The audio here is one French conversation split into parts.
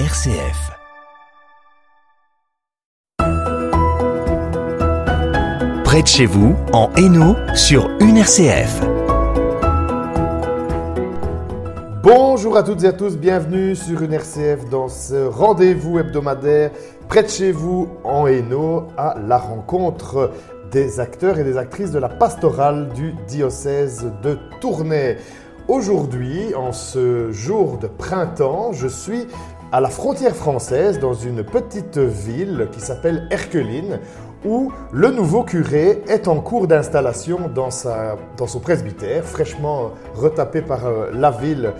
RCF. Près de chez vous, en Hainaut, sur une RCF. Bonjour à toutes et à tous, bienvenue sur une RCF dans ce rendez-vous hebdomadaire près de chez vous en Hainaut à la rencontre des acteurs et des actrices de la pastorale du diocèse de Tournai. Aujourd'hui, en ce jour de printemps, je suis à la frontière française dans une petite ville qui s'appelle Herculine où le nouveau curé est en cours d'installation dans, dans son presbytère, fraîchement retapé par euh, la ville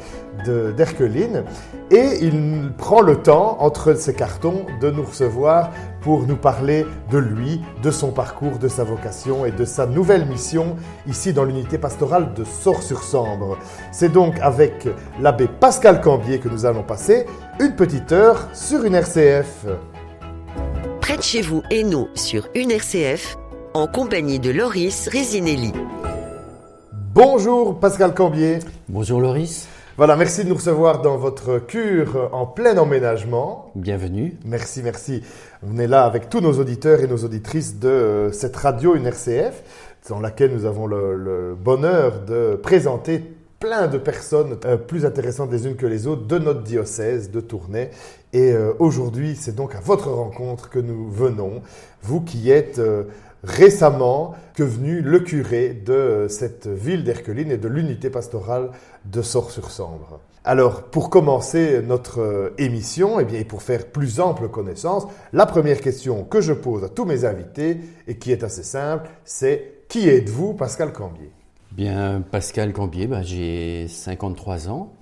d'Herculine. Et il prend le temps, entre ses cartons, de nous recevoir pour nous parler de lui, de son parcours, de sa vocation et de sa nouvelle mission ici dans l'unité pastorale de Sort-sur-Sambre. C'est donc avec l'abbé Pascal Cambier que nous allons passer une petite heure sur une RCF près de chez vous et nous sur une RCF en compagnie de Loris Resinelli. Bonjour Pascal Cambier. Bonjour Loris. Voilà, merci de nous recevoir dans votre cure en plein emménagement. Bienvenue. Merci, merci. On est là avec tous nos auditeurs et nos auditrices de euh, cette radio, une RCF, dans laquelle nous avons le, bonheur de présenter plein de personnes euh, plus intéressantes les unes que les autres de notre diocèse de Tournai. Et euh, aujourd'hui, c'est donc à votre rencontre que nous venons, vous qui êtes euh, récemment que venu le curé de cette ville d'Herculine et de l'unité pastorale de Sort-sur-Sambre. Alors, pour commencer notre émission, et eh bien, et pour faire plus ample connaissance, la première question que je pose à tous mes invités, et qui est assez simple, c'est qui êtes-vous, Pascal Cambier? Bien, Pascal Cambier, bah, j'ai 53 ans.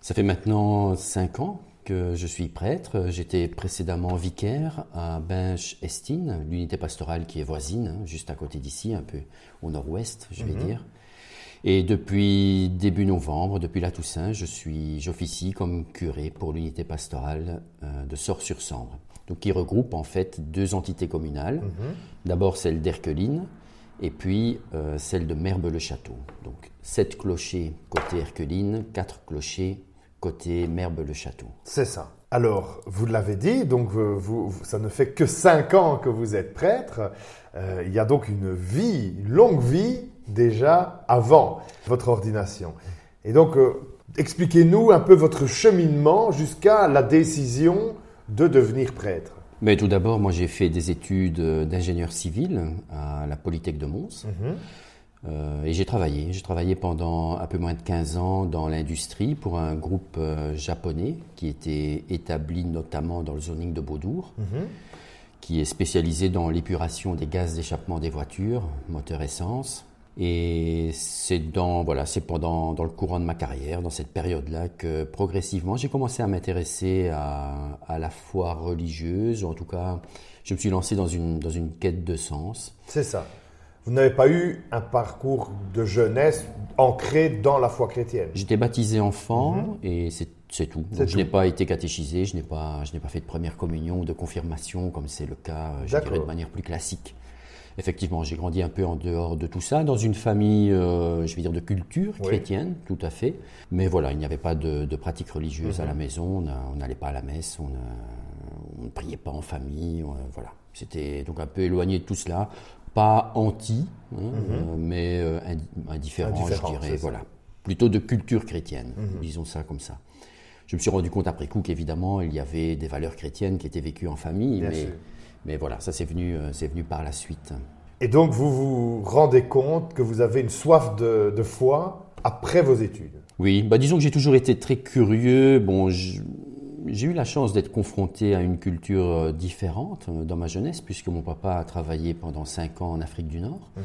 Ça fait maintenant 5 ans que je suis prêtre. J'étais précédemment vicaire à Binche-Estine, l'unité pastorale qui est voisine, hein, juste à côté d'ici, un peu au nord-ouest, je vais mhm. dire. Et depuis début novembre, depuis la Toussaint, je suis, j'officie comme curé pour l'unité pastorale euh, de Sort-sur-Sambre. Donc, qui regroupe en fait deux entités communales. Mhm. D'abord celle d'Herculine, et puis euh, celle de Merbe-le-Château. Donc sept clochers côté Herculine, quatre clochers côté Merbe-le-Château. C'est ça. Alors, vous l'avez dit, donc vous, ça ne fait que cinq ans que vous êtes prêtre. Euh, il y a donc une vie, une longue vie déjà avant votre ordination. Et donc, euh, expliquez-nous un peu votre cheminement jusqu'à la décision de devenir prêtre. Mais tout d'abord, moi j'ai fait des études d'ingénieur civil à la Polytech de Mons. Mhm. Euh, et j'ai travaillé. J'ai travaillé pendant un peu moins de 15 ans dans l'industrie pour un groupe euh, japonais qui était établi notamment dans le zoning de Beaudour, mhm. qui est spécialisé dans l'épuration des gaz d'échappement des voitures, moteur essence. Et c'est dans voilà, c'est pendant dans le courant de ma carrière, dans cette période-là, que progressivement j'ai commencé à m'intéresser à, à, la foi religieuse. En tout cas, je me suis lancé dans une dans une quête de sens. C'est ça. Vous n'avez pas eu un parcours de jeunesse ancré dans la foi chrétienne? J'étais baptisé enfant mhm. et c'est tout. je n'ai pas été catéchisé, je n'ai pas, je n'ai pas fait de première communion ou de confirmation comme c'est le cas, je dirais, de manière plus classique effectivement, j'ai grandi un peu en dehors de tout ça, dans une famille, euh, je vais dire, de culture chrétienne, tout à fait. Mais voilà, il n'y avait pas de, de pratique religieuse à la mhm. maison, on n'allait pas à la messe, on, ne priait pas en famille, voilà. C'était donc un peu éloigné de tout cela, pas anti, hein, mhm. euh, mais euh, indifférent, je dirais, voilà. Plutôt de culture chrétienne, mhm. disons ça comme ça. Je me suis rendu compte après coup qu'évidemment, il y avait des valeurs chrétiennes qui étaient vécues en famille, mais mais voilà, ça c'est venu, euh, c'est venu par la suite. Et donc vous vous rendez compte que vous avez une soif de, de foi après vos études? Oui, bah disons que j'ai toujours été très curieux. Bon, j'ai eu la chance d'être confronté à une culture euh, différente euh, dans ma jeunesse, puisque mon papa a travaillé pendant cinq ans en Afrique du Nord. Mhm.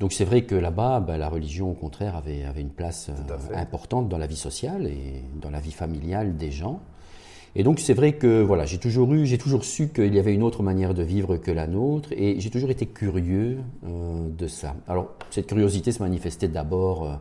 Donc c'est vrai que là-bas, bah, la religion, au contraire, avait, avait une place importante dans la vie sociale et dans la vie familiale des gens. Et donc c'est vrai que voilà, j'ai toujours eu, j'ai toujours su qu'il y avait une autre manière de vivre que la nôtre, et j'ai toujours été curieux euh, de ça. Alors cette curiosité se manifestait d'abord euh,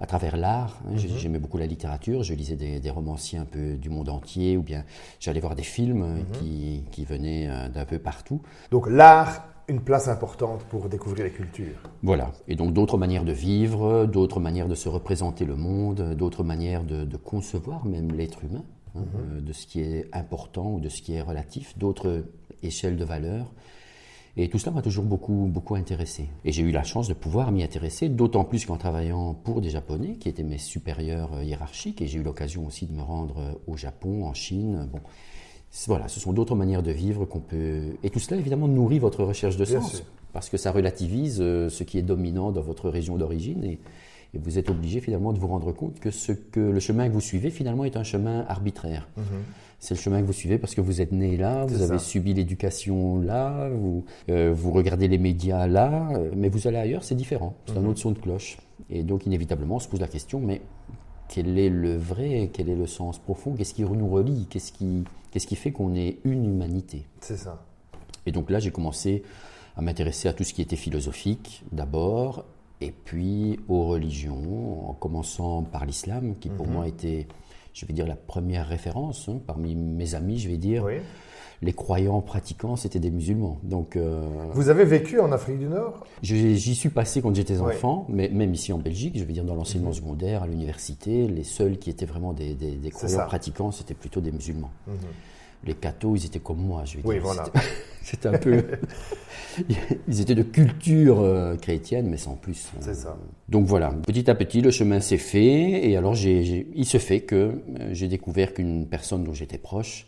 à travers l'art. Hein. Mhm. J'aimais beaucoup la littérature, je lisais des, romanciers un peu du monde entier, ou bien j'allais voir des films euh, mhm. qui, qui, venaient d'un peu partout. Donc l'art une place importante pour découvrir les cultures. Voilà, et donc d'autres manières de vivre, d'autres manières de se représenter le monde, d'autres manières de, de concevoir même l'être humain. Hein, mhm. de ce qui est important ou de ce qui est relatif, d'autres échelles de valeur. Et tout cela m'a toujours beaucoup, beaucoup intéressé. Et j'ai eu la chance de pouvoir m'y intéresser, d'autant plus qu'en travaillant pour des Japonais, qui étaient mes supérieurs euh, hiérarchiques, et j'ai eu l'occasion aussi de me rendre euh, au Japon, en Chine. Bon, voilà, ce sont d'autres manières de vivre qu'on peut. Et tout cela, évidemment, nourrit votre recherche de sens, parce que ça relativise euh, ce qui est dominant dans votre région d'origine, et, vous êtes obligé finalement de vous rendre compte que, ce que le chemin que vous suivez, finalement, est un chemin arbitraire. Mhm c'est le chemin que vous suivez parce que vous êtes né là, vous avez subi l'éducation là, vous, euh, vous regardez les médias là, euh, mais vous allez ailleurs, c'est différent, c'est un mhm. autre son de cloche. Et donc inévitablement, on se pose la question, mais quel est le vrai, quel est le sens profond, qu'est-ce qui nous relie, qu'est-ce qui, qu'est-ce qui fait qu'on est une humanité? C'est ça. Et donc là, j'ai commencé à m'intéresser à tout ce qui était philosophique d'abord, et puis aux religions, en commençant par l'islam, qui pour mhm. moi était je vais dire, la première référence. Hein, parmi mes amis, je vais dire, les croyants pratiquants, c'était des musulmans. Donc, euh, Vous avez vécu en Afrique du Nord? J'y suis passé quand j'étais enfant, mais même ici en Belgique, je veux dire, dans l'enseignement mhm. secondaire, à l'université, les seuls qui étaient vraiment des, croyants pratiquants, c'était plutôt des musulmans. Mhm les cathos, ils étaient comme moi, je vais oui, Voilà. C'était un peu. ils étaient de culture euh, chrétienne, mais sans plus. C'est ça. Donc voilà, petit à petit, le chemin s'est fait, et alors il se fait que euh, j'ai découvert qu'une personne dont j'étais proche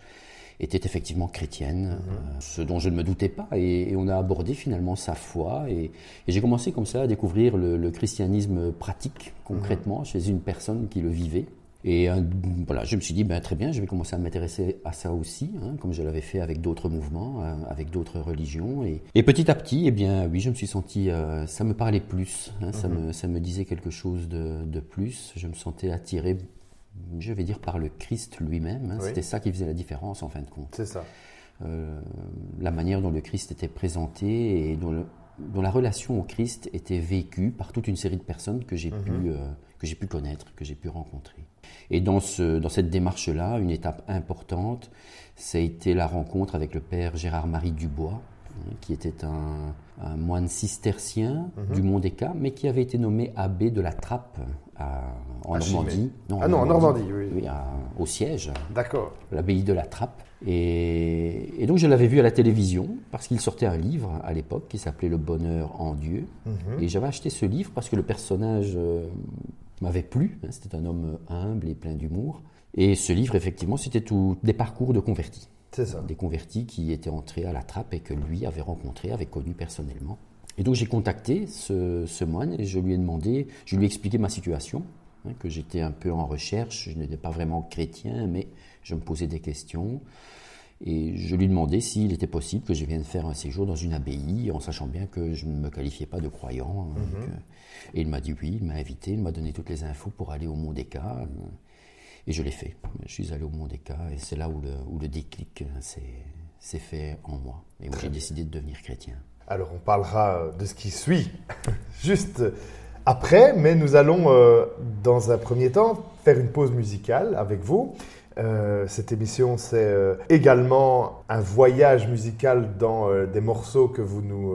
était effectivement chrétienne, mhm. euh, ce dont je ne me doutais pas, et, on a abordé finalement sa foi, et, j'ai commencé comme ça à découvrir le, christianisme pratique, concrètement, mhm. chez une personne qui le vivait. Et euh, voilà, je me suis dit, ben, très bien, je vais commencer à m'intéresser à ça aussi, hein, comme je l'avais fait avec d'autres mouvements, euh, avec d'autres religions. Et, et, petit à petit, eh bien, oui, je me suis senti, euh, ça me parlait plus, hein, ça, mhm. me, ça me disait quelque chose de, de, plus. Je me sentais attiré, je vais dire, par le Christ lui-même. Hein. C'était ça qui faisait la différence, en fin de compte. C'est ça. la manière dont le Christ était présenté et dont, le, dont, la relation au Christ était vécue par toute une série de personnes que j'ai mhm. pu, que j'ai pu connaître, que j'ai pu rencontrer. Et dans, ce, dans cette démarche-là, une étape importante, ça a été la rencontre avec le père Gérard-Marie Dubois, qui était un, moine cistercien mhm. du Mont des Cas, mais qui avait été nommé abbé de la Trappe en Normandie. Non, ah non, en Normandie, oui. oui au siège. D'accord. L'abbaye de la Trappe. Et, donc je l'avais vu à la télévision parce qu'il sortait un livre à l'époque qui s'appelait Le bonheur en Dieu. Mhm. Et j'avais acheté ce livre parce que le personnage euh, m'avait plu. Hein, c'était un homme humble et plein d'humour. Et ce livre, effectivement, c'était tout des parcours de convertis. C'est ça. Des convertis qui étaient entrés à la trappe et que lui avait rencontré, avait connu personnellement. Et donc j'ai contacté ce, moine et je lui ai demandé, je lui ai expliqué ma situation, hein, que j'étais un peu en recherche, je n'étais pas vraiment chrétien, mais je me posais des questions. Et je lui demandais s'il était possible que je vienne faire un séjour dans une abbaye, en sachant bien que je ne me qualifiais pas de croyant. Hein, mhm. et il m'a dit oui, il m'a invité, il m'a donné toutes les infos pour aller au Mont des Cas. Et je l'ai fait. Je suis allé au Mont des Cas et c'est là où le, où le déclic s'est fait en moi. Et où j'ai décidé de devenir chrétien. Alors on parlera de ce qui suit juste après, mais nous allons euh, dans un premier temps faire une pause musicale avec vous. Euh, cette émission, c'est euh, également un voyage musical dans euh, des morceaux que vous nous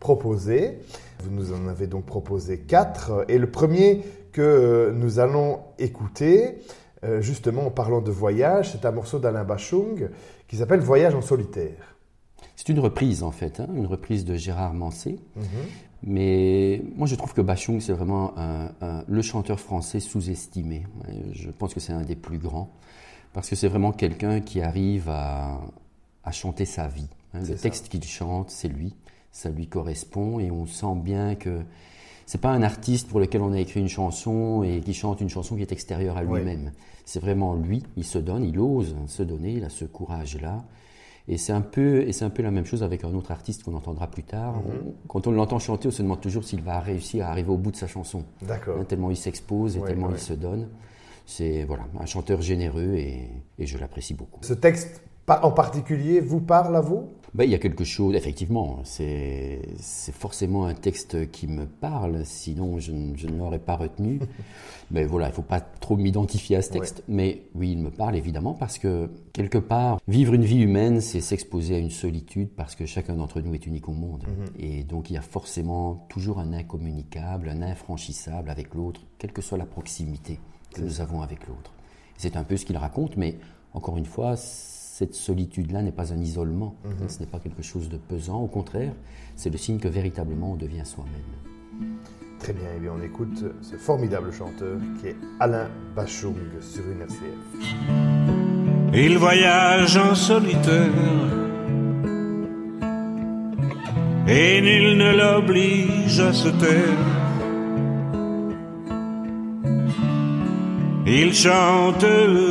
proposez. Vous nous en avez donc proposé quatre. Et le premier que nous allons écouter, justement en parlant de voyage, c'est un morceau d'Alain Bachung qui s'appelle Voyage en solitaire. C'est une reprise en fait, hein, une reprise de Gérard Mancé. Mhm. Mais moi je trouve que Bachung c'est vraiment le chanteur français sous-estimé. Je pense que c'est un des plus grands parce que c'est vraiment quelqu'un qui arrive à, chanter sa vie. Hein. Le texte qu'il chante, c'est lui, ça lui correspond et on sent bien que c'est pas un artiste pour lequel on a écrit une chanson et qui chante une chanson qui est extérieure à lui-même. C'est vraiment lui, il se donne, il ose se donner, il a ce courage-là. Et c'est un peu, et c'est un peu la même chose avec un autre artiste qu'on entendra plus tard. Mhm. quand on l'entend chanter, on se demande toujours s'il va réussir à arriver au bout de sa chanson. D'accord. Hein, tellement il s'expose et tellement il se donne. C'est voilà, un chanteur généreux et, je l'apprécie beaucoup. Ce texte en particulier vous parle à vous? Ben, il y a quelque chose, effectivement, c'est forcément un texte qui me parle, sinon je, ne l'aurais pas retenu. Mais voilà, il ne faut pas trop m'identifier à ce texte. Mais oui, il me parle évidemment parce que, quelque part, vivre une vie humaine, c'est s'exposer à une solitude parce que chacun d'entre nous est unique au monde. Mhm. Et donc il y a forcément toujours un incommunicable, un infranchissable avec l'autre, quelle que soit la proximité que nous avons avec l'autre. C'est un peu ce qu'il raconte, mais encore une fois, cette solitude-là n'est pas un isolement, mhm. ce n'est pas quelque chose de pesant, au contraire, c'est le signe que véritablement on devient soi-même. Très bien, et eh bien on écoute ce formidable chanteur qui est Alain Bachung sur une RCF. Il voyage en solitaire et nul ne l'oblige à se taire. Il chante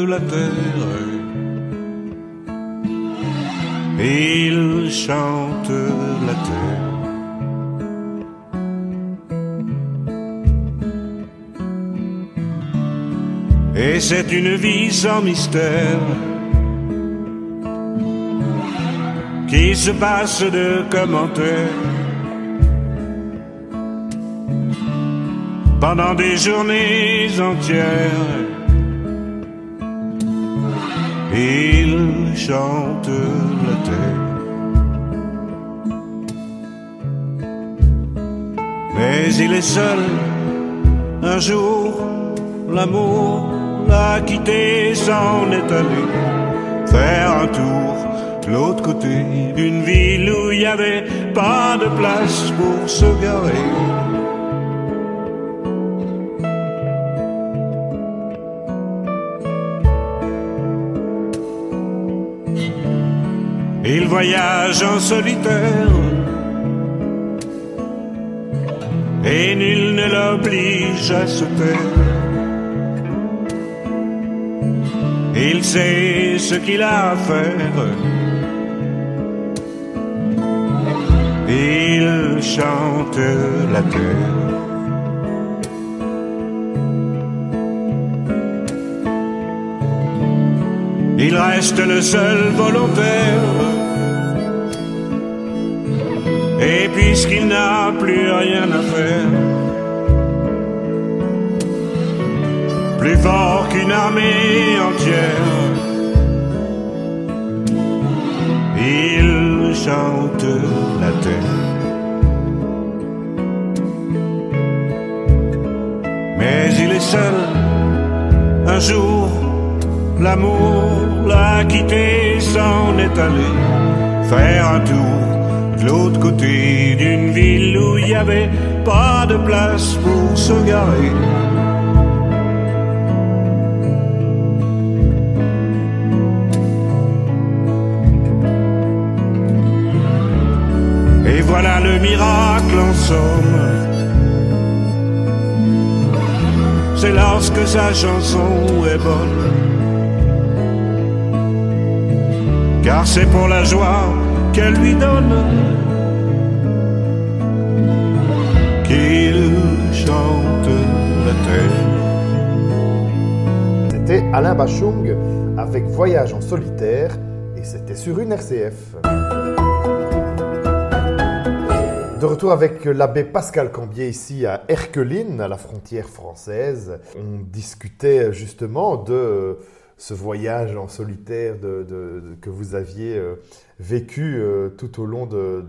la terre, il chante la terre. Et c'est une vie sans mystère qui se passe de commentaires pendant des journées entières. Il chante la terre. Mais il est seul, un jour, l'amour l'a quitté, s'en est allé faire un tour de l'autre côté d'une ville où il n'y avait pas de place pour se garer. Il voyage en solitaire et nul ne l'oblige à se taire. Il sait ce qu'il a à faire. Il chante la terre. Il reste le seul volontaire. Et puisqu'il n'a plus rien à faire, plus fort qu'une armée entière. Il chante la terre. Mais il est seul. Un jour, l'amour l'a quitté, s'en est allé faire un tour de l'autre côté d'une ville où il n'y avait pas de place pour se garer. voilà le miracle en somme. C'est lorsque sa chanson est bonne. Car c'est pour la joie qu'elle lui donne qu'il chante la terre. C'était Alain Bachung avec Voyage en solitaire et c'était sur une RCF. De retour avec l'abbé Pascal Cambier ici à Erqueline, à la frontière française. On discutait justement de ce voyage en solitaire que vous aviez euh, vécu euh, tout au long de,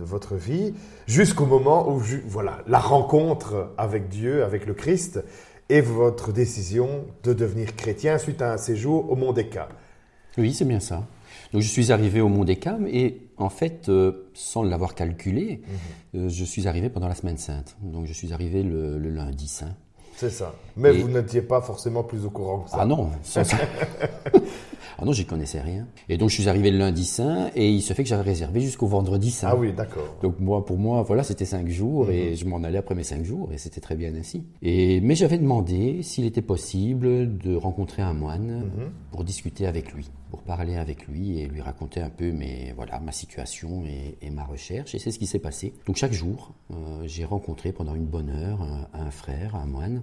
votre vie, jusqu'au moment où, voilà, la rencontre avec Dieu, avec le Christ, et votre décision de devenir chrétien suite à un séjour au Mont des Oui, c'est bien ça. Donc je suis arrivé au Mont des Cam et en fait, euh, sans l'avoir calculé, mhm. je suis arrivé pendant la semaine sainte. Donc je suis arrivé le, lundi saint. C'est ça. Mais vous n'étiez pas forcément plus au courant que ça. Ah non, ça. ah non, j'y connaissais rien. Et donc je suis arrivé le lundi saint et il se fait que j'avais réservé jusqu'au vendredi saint. Ah oui, d'accord. Donc moi, pour moi, voilà, c'était cinq jours et mhm. je m'en allais après mes cinq jours et c'était très bien ainsi. Et mais j'avais demandé s'il était possible de rencontrer un moine mhm. pour discuter avec lui pour parler avec lui et lui raconter un peu mes, voilà, ma situation et, ma recherche. Et c'est ce qui s'est passé. Donc chaque jour, euh, j'ai rencontré pendant une bonne heure un, frère, un moine.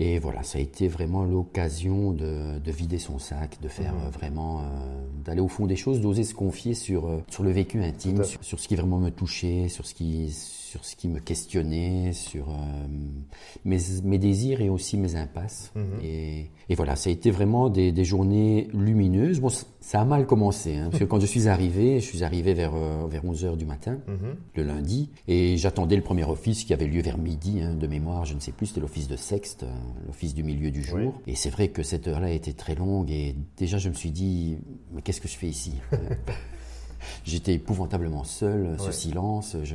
Et voilà, ça a été vraiment l'occasion de, de, vider son sac, de faire mmh. vraiment, euh, d'aller au fond des choses, d'oser se confier sur, euh, sur le vécu intime, sur, ce qui vraiment me touchait, sur ce qui, sur ce qui me questionnait, sur mes, mes, désirs et aussi mes impasses. Mmh. Et, et, voilà, ça a été vraiment des, des journées lumineuses bon, ça a mal commencé, hein, parce que quand je suis arrivé, je suis arrivé vers, euh, vers 11h du matin, mhm. le lundi, et j'attendais le premier office qui avait lieu vers midi, hein, de mémoire, je ne sais plus, c'était l'office de sexte, euh, l'office du milieu du jour. Et c'est vrai que cette heure-là était très longue, et déjà je me suis dit, mais qu'est-ce que je fais ici? J'étais épouvantablement seul, ce silence, je,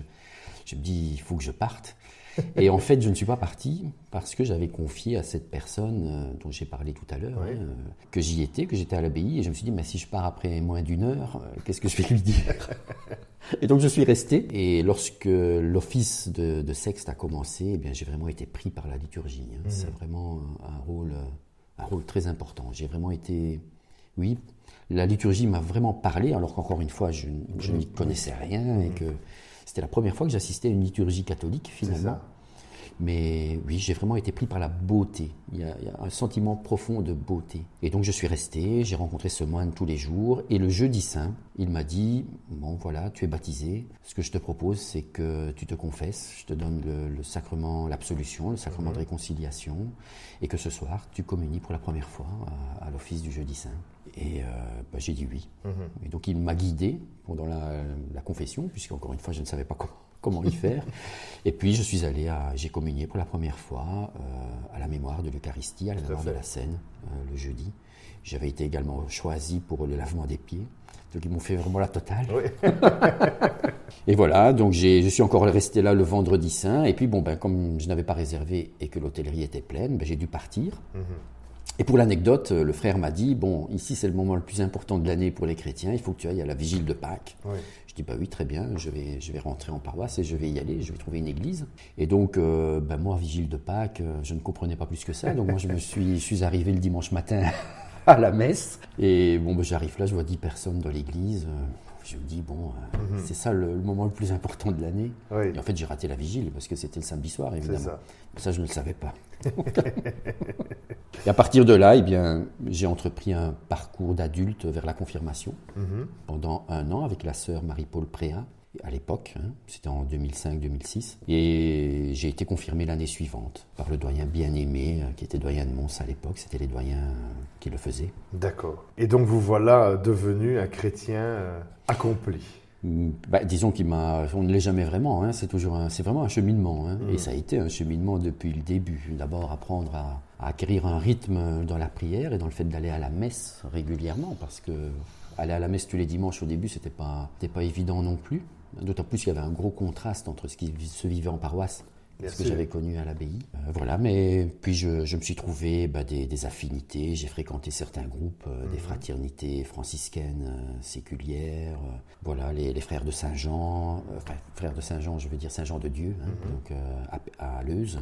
je me dis, il faut que je parte. Et en fait, je ne suis pas parti parce que j'avais confié à cette personne euh, dont j'ai parlé tout à l'heure hein, euh, que j'y étais, que j'étais à l'abbaye. Et je me suis dit, mais si je pars après moins d'une heure, euh, qu'est-ce que je vais lui dire? Et donc je suis resté. Et lorsque l'office de, de, Sexte a commencé, eh bien j'ai vraiment été pris par la liturgie. Hein. C'est mhm. vraiment un rôle, un rôle très important. J'ai vraiment été, oui, la liturgie m'a vraiment parlé, alors qu'encore une fois, je, je n'y connaissais rien et que c'était la première fois que j'assistais à une liturgie catholique, finalement. Mais oui, j'ai vraiment été pris par la beauté. Il y, a, un sentiment profond de beauté. Et donc je suis resté, j'ai rencontré ce moine tous les jours. Et le jeudi saint, il m'a dit, bon voilà, tu es baptisé. Ce que je te propose, c'est que tu te confesses. Je te donne le, sacrement, l'absolution, le sacrement de mhm. réconciliation. Et que ce soir, tu communies pour la première fois à, l'office du jeudi saint. Et euh, bah, j'ai dit oui. Mhm. Et donc il m'a guidé pendant la, la confession, puisqu'encore une fois, je ne savais pas comment comment y faire. Et puis je suis allé à, j'ai communié pour la première fois euh, à la mémoire de l'Eucharistie, à la mémoire de la Seine, euh, le jeudi. J'avais été également choisi pour le lavement des pieds. Donc ils m'ont fait vraiment la totale. et voilà, donc je suis encore resté là le vendredi saint. Et puis bon, ben, comme je n'avais pas réservé et que l'hôtellerie était pleine, ben, j'ai dû partir. Mhm. Et pour l'anecdote, le frère m'a dit, bon, ici c'est le moment le plus important de l'année pour les chrétiens, il faut que tu ailles à la vigile de Pâques. Je dis, bah oui, très bien, je vais, je vais rentrer en paroisse et je vais y aller, je vais trouver une église. Et donc, euh, ben moi, vigile de Pâques, euh, je ne comprenais pas plus que ça. Donc moi, je me suis, je suis arrivé le dimanche matin à la messe. Et bon, ben, j'arrive là, je vois dix personnes dans l'église. Euh, je me dis, bon, mhm. c'est ça le, moment le plus important de l'année. Et en fait, j'ai raté la vigile parce que c'était le samedi soir, évidemment. Ça. ça. je ne le savais pas. Et à partir de là, eh bien, j'ai entrepris un parcours d'adulte vers la confirmation mhm. pendant un an avec la sœur Marie-Paul Préa à l'époque, hein, c'était en 2005-2006, et j'ai été confirmé l'année suivante par le doyen bien-aimé, euh, qui était doyen de Mons à l'époque, c'était les doyens qui le faisaient. D'accord. Et donc vous voilà devenu un chrétien euh, accompli mm, bah, disons qu'il m'a, on ne l'est jamais vraiment. Hein, c'est toujours, c'est vraiment un cheminement, hein, et mm. ça a été un cheminement depuis le début. D'abord apprendre à, à, acquérir un rythme dans la prière et dans le fait d'aller à la messe régulièrement, parce que aller à la messe tous les dimanches au début, c'était pas, pas évident non plus. D'autant plus qu'il y avait un gros contraste entre ce qui se vivait en paroisse et ce que j'avais connu à l'abbaye. Euh, voilà, mais puis je, me suis trouvé bah, des, affinités. J'ai fréquenté certains groupes, euh, des mhm. fraternités franciscaines euh, séculières. voilà, les, frères de Saint-Jean, enfin, frères de Saint-Jean, je veux dire Saint-Jean de Dieu, hein, mhm. donc à, à Leuze,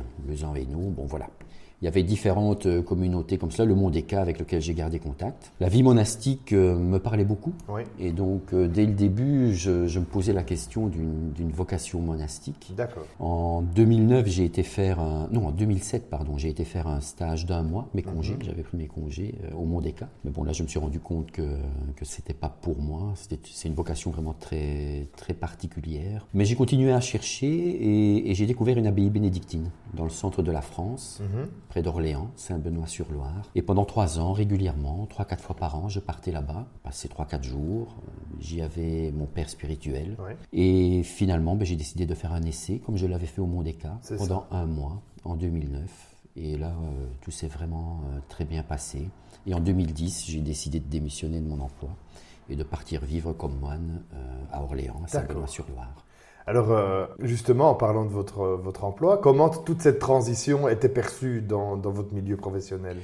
et nous. Bon, voilà. Il y avait différentes euh, communautés comme cela, le Mondéca avec lequel j'ai gardé contact. La vie monastique euh, me parlait beaucoup. Et donc, euh, dès le début, je, me posais la question d'une vocation monastique. D'accord. En 2009, j'ai été faire un... Non, en 2007, pardon, j'ai été faire un stage d'un mois, mes congés. Mhm. J'avais pris mes congés au Mondéca. Mais bon, là, je me suis rendu compte que, que c'était pas pour moi. C'est une vocation vraiment très, très particulière. Mais j'ai continué à chercher et, j'ai découvert une abbaye bénédictine dans le centre de la France. Mhm près d'Orléans, Saint-Benoît-sur-Loire. Et pendant trois ans, régulièrement, trois, quatre fois par an, je partais là-bas, passais trois, quatre jours. J'y avais mon père spirituel. Et finalement, ben, j'ai décidé de faire un essai, comme je l'avais fait au Mont des pendant un mois, en 2009. Et là, euh, tout s'est vraiment euh, très bien passé. Et en 2010, j'ai décidé de démissionner de mon emploi et de partir vivre comme moine euh, à Orléans, à Saint-Benoît-sur-Loire. Alors, euh, justement, en parlant de votre, votre emploi, comment toute cette transition était perçue dans, dans votre milieu professionnel?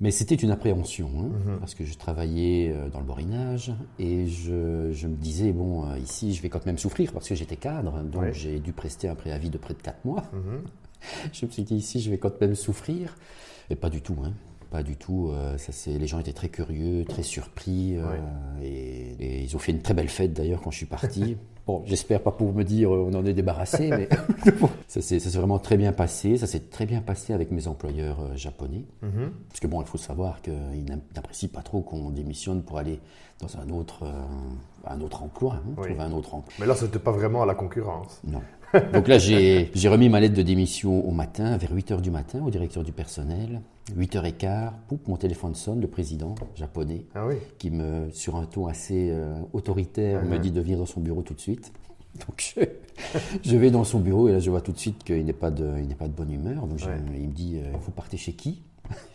Mais c'était une appréhension, hein, mhm. parce que je travaillais euh, dans le borinage et je, je me disais, bon, euh, ici, je vais quand même souffrir parce que j'étais cadre, donc j'ai dû prester un préavis de près de 4 mois. Mhm. je me suis dit, ici, je vais quand même souffrir. Et pas du tout, hein. Pas du tout. ça, les gens étaient très curieux, très surpris. Et Et ils ont fait une très belle fête d'ailleurs quand je suis parti. Bon, j'espère pas pour me dire euh, on en est débarrassé, mais ça s'est vraiment très bien passé. Ça s'est très bien passé avec mes employeurs euh, japonais. Mhm. Parce que bon, il faut savoir qu'ils n'apprécient pas trop qu'on démissionne pour aller dans un autre, euh, un autre emploi, hein, trouver un autre emploi. Mais là, c'était pas vraiment à la concurrence. Non. Donc là, j'ai remis ma lettre de démission au matin, vers 8 h du matin, au directeur du personnel. 8h15, poup, mon téléphone sonne, le président japonais, ah oui. qui me, sur un ton assez euh, autoritaire, me uh-huh. dit de venir dans son bureau tout de suite. Donc je, vais dans son bureau et là je vois tout de suite qu'il n'est pas de, il pas de bonne humeur. Donc il me dit, euh, vous partez chez qui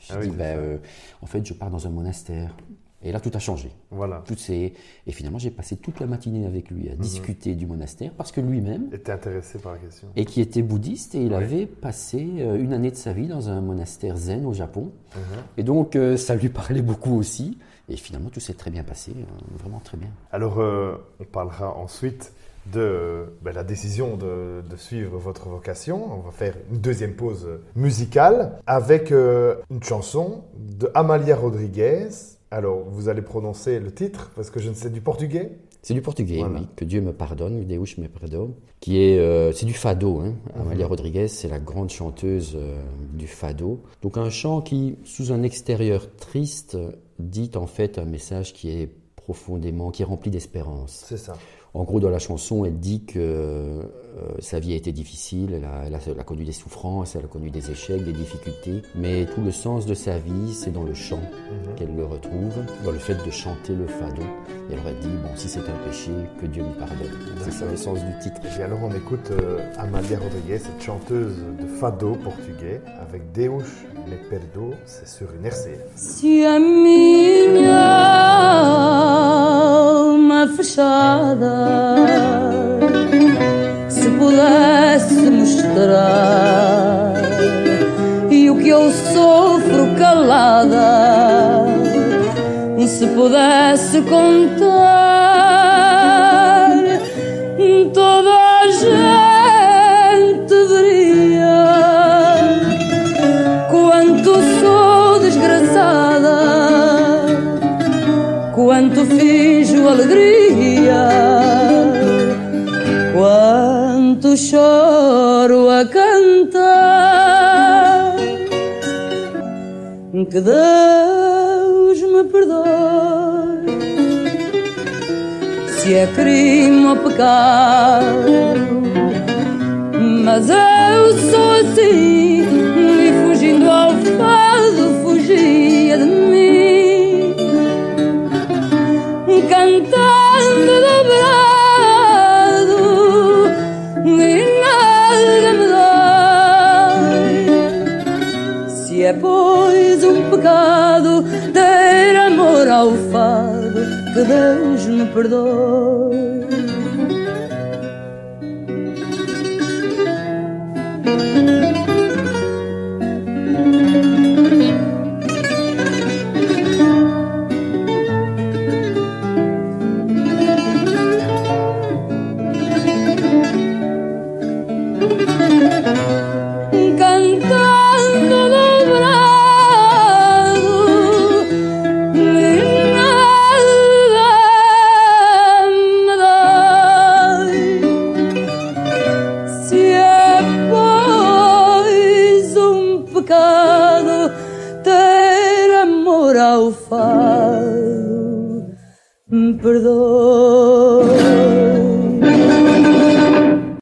Je ah dis, ben, euh, en fait, je pars dans un monastère. Et là, tout a changé. Voilà. Tout Et finalement, j'ai passé toute la matinée avec lui à mhm. discuter du monastère parce que lui-même était intéressé par la question. Et qui était bouddhiste et il avait passé euh, une année de sa vie dans un monastère zen au Japon. Mhm. Et donc, euh, ça lui parlait beaucoup aussi. Et finalement, tout s'est très bien passé, euh, vraiment très bien. Alors, on parlera ensuite de ben, la décision de, de, suivre votre vocation. On va faire une deuxième pause musicale avec une chanson de Amalia Rodriguez alors, vous allez prononcer le titre, parce que je ne sais du portugais C'est du portugais, oui. Que Dieu me pardonne, Deus me perdone. Qui est, euh, c'est du fado. Hein. Mhm. Amalia Rodriguez, c'est la grande chanteuse euh, du fado. Donc un chant qui, sous un extérieur triste, dit en fait un message qui est profondément, qui est rempli d'espérance. C'est ça. En gros, dans la chanson, elle dit que euh, sa vie a été difficile, elle a, connu des souffrances, elle a connu des échecs, des difficultés, mais tout le sens de sa vie, c'est dans le chant mhm. qu'elle le retrouve, dans le fait de chanter le fado. Et elle aurait dit, bon, si c'est un péché, que Dieu me pardonne. C'est ça le sens du titre. Et alors on écoute euh, Amalia Rodriguez, cette chanteuse de fado portugais, avec Deus me perdo, c'est sur une RCF. Si fechada. Se pudesse mostrar. E o que eu sofro calada, se pudesse contar alegria. choro a cantar. Que Deus me perdoe se é crime ou pecado, mas eu sou assim e fugindo ao fado pecado ter amor ao fado, que Deus me perdoe.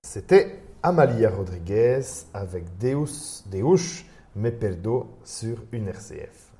C'était Amalia Rodriguez avec Deus, Deus me perdo sur une RCF.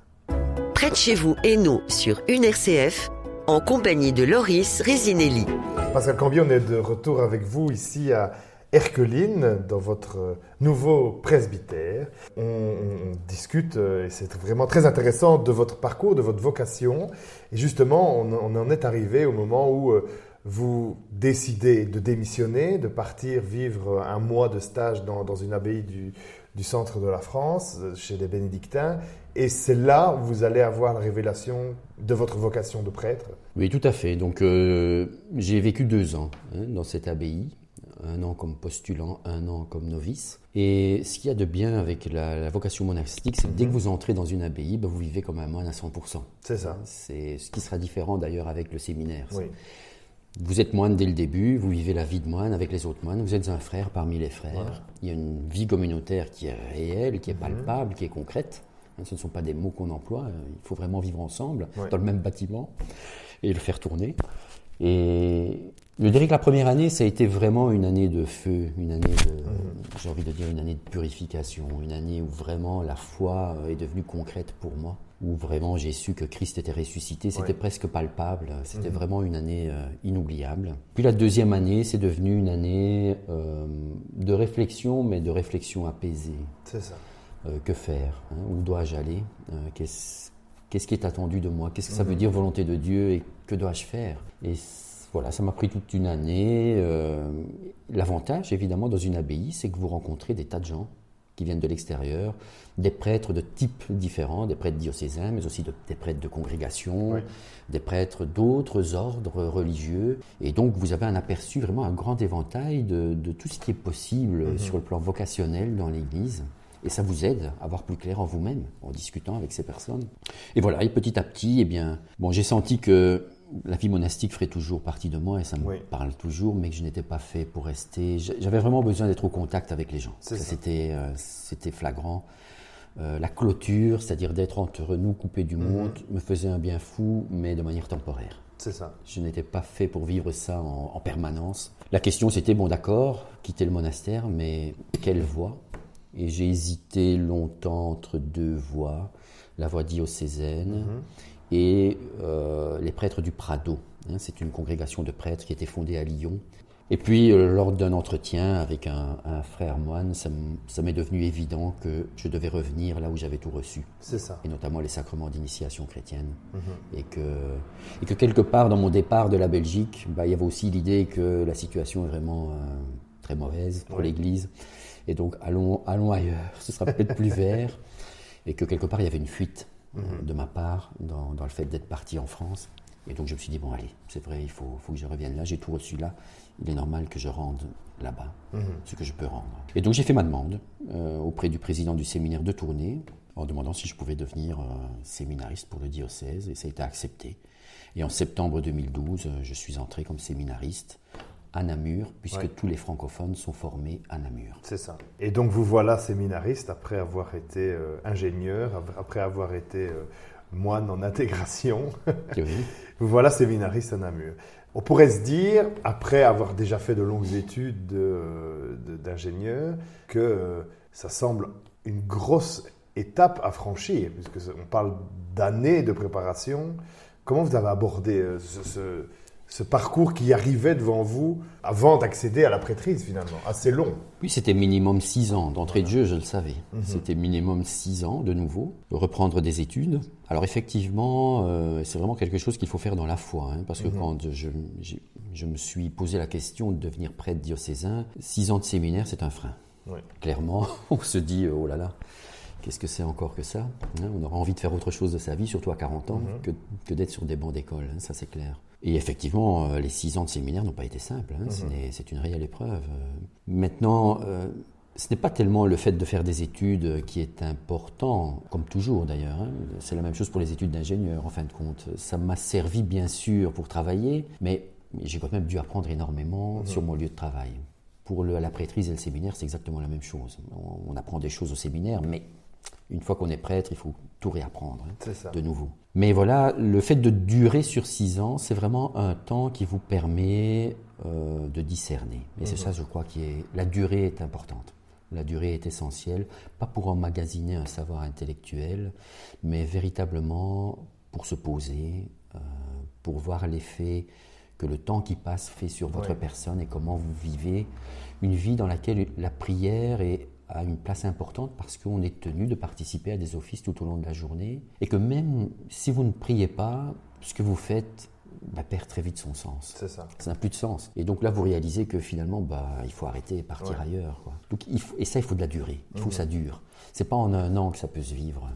Près de chez vous, et nous sur une RCF, en compagnie de Loris Resinelli. Pascal Cambier, on est de retour avec vous ici à Herculine, dans votre nouveau presbytère. On, discute, euh, et c'est vraiment très intéressant, de votre parcours, de votre vocation. Et justement, on, en est arrivé au moment où euh, vous décidez de démissionner, de partir vivre un mois de stage dans, une abbaye du, centre de la France, euh, chez les bénédictins. Et c'est là où vous allez avoir la révélation de votre vocation de prêtre Oui, tout à fait. Donc, j'ai vécu deux ans hein, dans cette abbaye un an comme postulant, un an comme novice. Et ce qu'il y a de bien avec la, vocation monastique, c'est que dès que vous entrez dans une abbaye, ben, vous vivez comme un moine à 100%. C'est ça. C'est ce qui sera différent d'ailleurs avec le séminaire. Vous êtes moine dès le début, vous vivez la vie de moine avec les autres moines, vous êtes un frère parmi les frères. Il y a une vie communautaire qui est réelle, qui est mhm. palpable, qui est concrète. Hein, ce ne sont pas des mots qu'on emploie, euh, il faut vraiment vivre ensemble dans le même bâtiment et le faire tourner. Et je dirais que la première année, ça a été vraiment une année de feu, une année de, j'ai envie de dire, une année de purification, une année où vraiment la foi est devenue concrète pour moi, où vraiment j'ai su que Christ était ressuscité, c'était presque palpable, c'était mhm. vraiment une année euh, inoubliable. Puis la deuxième année, c'est devenu une année euh, de réflexion, mais de réflexion apaisée. C'est ça. Euh, que faire hein, Où dois-je aller? Qu'est-ce qui est attendu de moi? Qu'est-ce que ça veut mhm. dire volonté de Dieu? Et que dois-je faire? Et voilà, ça m'a pris toute une année. Euh, l'avantage, évidemment, dans une abbaye, c'est que vous rencontrez des tas de gens qui viennent de l'extérieur, des prêtres de types différents, des prêtres diocésains, mais aussi des prêtres de congrégation, des prêtres d'autres ordres religieux. Et donc, vous avez un aperçu, vraiment un grand éventail de, tout ce qui est possible mhm. sur le plan vocationnel dans l'Église. Et ça vous aide à voir plus clair en vous-même en discutant avec ces personnes. Et voilà, et petit à petit, eh bien, bon, j'ai senti que la vie monastique ferait toujours partie de moi et ça me parle toujours, mais que je n'étais pas fait pour rester. J'avais vraiment besoin d'être au contact avec les gens. C'était euh, c'était flagrant. Euh, la clôture, c'est-à-dire d'être entre nous, coupé du mhm. monde, me faisait un bien fou, mais de manière temporaire. C'est ça. Je n'étais pas fait pour vivre ça en, en permanence. La question, c'était bon, d'accord, quitter le monastère, mais quelle voie? Et j'ai hésité longtemps entre deux voies la voie diocésaine. Mhm et euh, les prêtres du Prado. Hein, c'est une congrégation de prêtres qui été fondée à Lyon. Et puis, euh, lors d'un entretien avec un, frère moine, ça m'est devenu évident que je devais revenir là où j'avais tout reçu. C'est ça. Et notamment les sacrements d'initiation chrétienne. Mhm. et, que, et que quelque part, dans mon départ de la Belgique, bah, il y avait aussi l'idée que la situation est vraiment euh, très mauvaise pour l'Église. Et donc, allons, allons ailleurs. Ce sera peut-être plus vert. Et que quelque part, il y avait une fuite. Mhm. de ma part dans, le fait d'être parti en France. Et donc je me suis dit, bon allez, c'est vrai, il faut, faut, que je revienne là, j'ai tout reçu là, il est normal que je rende là-bas mhm. ce que je peux rendre. Et donc j'ai fait ma demande euh, auprès du président du séminaire de Tournai, en demandant si je pouvais devenir euh, séminariste pour le diocèse, et ça a été accepté. Et en septembre 2012, je suis entré comme séminariste à Namur, puisque tous les francophones sont formés à Namur. C'est ça. Et donc vous voilà séminariste après avoir été euh, ingénieur, après avoir été euh, moine en intégration. vous voilà séminariste à Namur. On pourrait se dire, après avoir déjà fait de longues études d'ingénieur, que euh, ça semble une grosse étape à franchir, puisque on parle d'années de préparation. Comment vous avez abordé ce ce parcours qui arrivait devant vous avant d'accéder à la prêtrise finalement, assez long. Oui, c'était minimum six ans. D'entrée de jeu, je le savais. Mhm. C'était minimum six ans de nouveau, de reprendre des études. Alors effectivement, euh, c'est vraiment quelque chose qu'il faut faire dans la foi, hein, parce que mhm. quand je, je, me suis posé la question de devenir prêtre diocésain, six ans de séminaire, c'est un frein. Clairement, on se dit, oh là là, qu'est-ce que c'est encore que ça hein, On aura envie de faire autre chose de sa vie, surtout à 40 ans, mhm. que, que d'être sur des bancs d'école, hein, ça c'est clair. Et effectivement, euh, les six ans de séminaire n'ont pas été simples. Hein, mhm. C'est une réelle épreuve. Maintenant, euh, ce n'est pas tellement le fait de faire des études qui est important, comme toujours d'ailleurs. Hein. C'est la même chose pour les études d'ingénieur, en fin de compte. Ça m'a servi bien sûr pour travailler, mais j'ai quand même dû apprendre énormément mhm. sur mon lieu de travail. Pour le, la prêtrise et le séminaire, c'est exactement la même chose. On, on apprend des choses au séminaire, mais une fois qu'on est prêtre, il faut tout réapprendre hein, de nouveau. Mais voilà, le fait de durer sur six ans, c'est vraiment un temps qui vous permet euh, de discerner. Et c'est mhm. ça, je crois, qui est la durée est importante. La durée est essentielle, pas pour emmagasiner un savoir intellectuel, mais véritablement pour se poser, euh, pour voir l'effet que le temps qui passe fait sur votre personne et comment vous vivez une vie dans laquelle la prière est a une place importante parce qu'on est tenu de participer à des offices tout au long de la journée et que même si vous ne priez pas, ce que vous faites bah, perd très vite son sens. C'est ça. Ça n'a plus de sens. Et donc là, vous réalisez que finalement, bah, il faut arrêter et partir ailleurs. Donc, il et ça, il faut de la durée. Il faut que mhm. ça dure. C'est pas en un an que ça peut se vivre.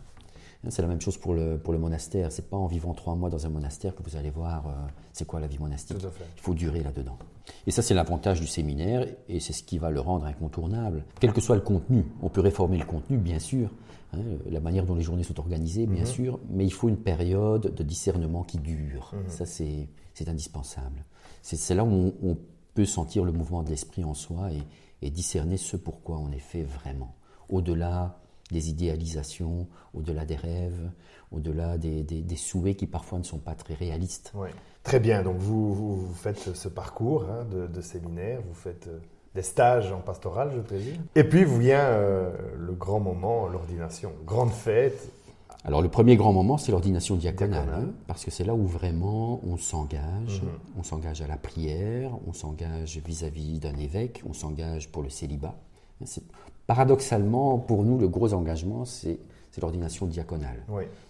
C'est la même chose pour le, pour le monastère. C'est pas en vivant trois mois dans un monastère que vous allez voir euh, c'est quoi la vie monastique. Il faut durer là-dedans. Et ça, c'est l'avantage du séminaire et c'est ce qui va le rendre incontournable. Quel que soit le contenu, on peut réformer le contenu, bien sûr, hein, la manière dont les journées sont organisées, bien mhm. sûr, mais il faut une période de discernement qui dure. Mhm. Ça, c'est indispensable. C'est là où on, peut sentir le mouvement de l'esprit en soi et, et discerner ce pourquoi on est fait vraiment. Au-delà des idéalisations, au-delà des rêves, au-delà des, des, souhaits qui parfois ne sont pas très réalistes. Oui. Très bien, donc vous, vous, faites ce parcours hein, de, de, séminaire, vous faites euh, des stages en pastoral, je présume. Et puis vous vient euh, le grand moment, l'ordination, grande fête. Alors le premier grand moment, c'est l'ordination diaconale, hein, parce que c'est là où vraiment on s'engage, mhm. on s'engage à la prière, on s'engage vis-à-vis d'un évêque, on s'engage pour le célibat. Paradoxalement, pour nous, le gros engagement, c'est l'ordination diaconale.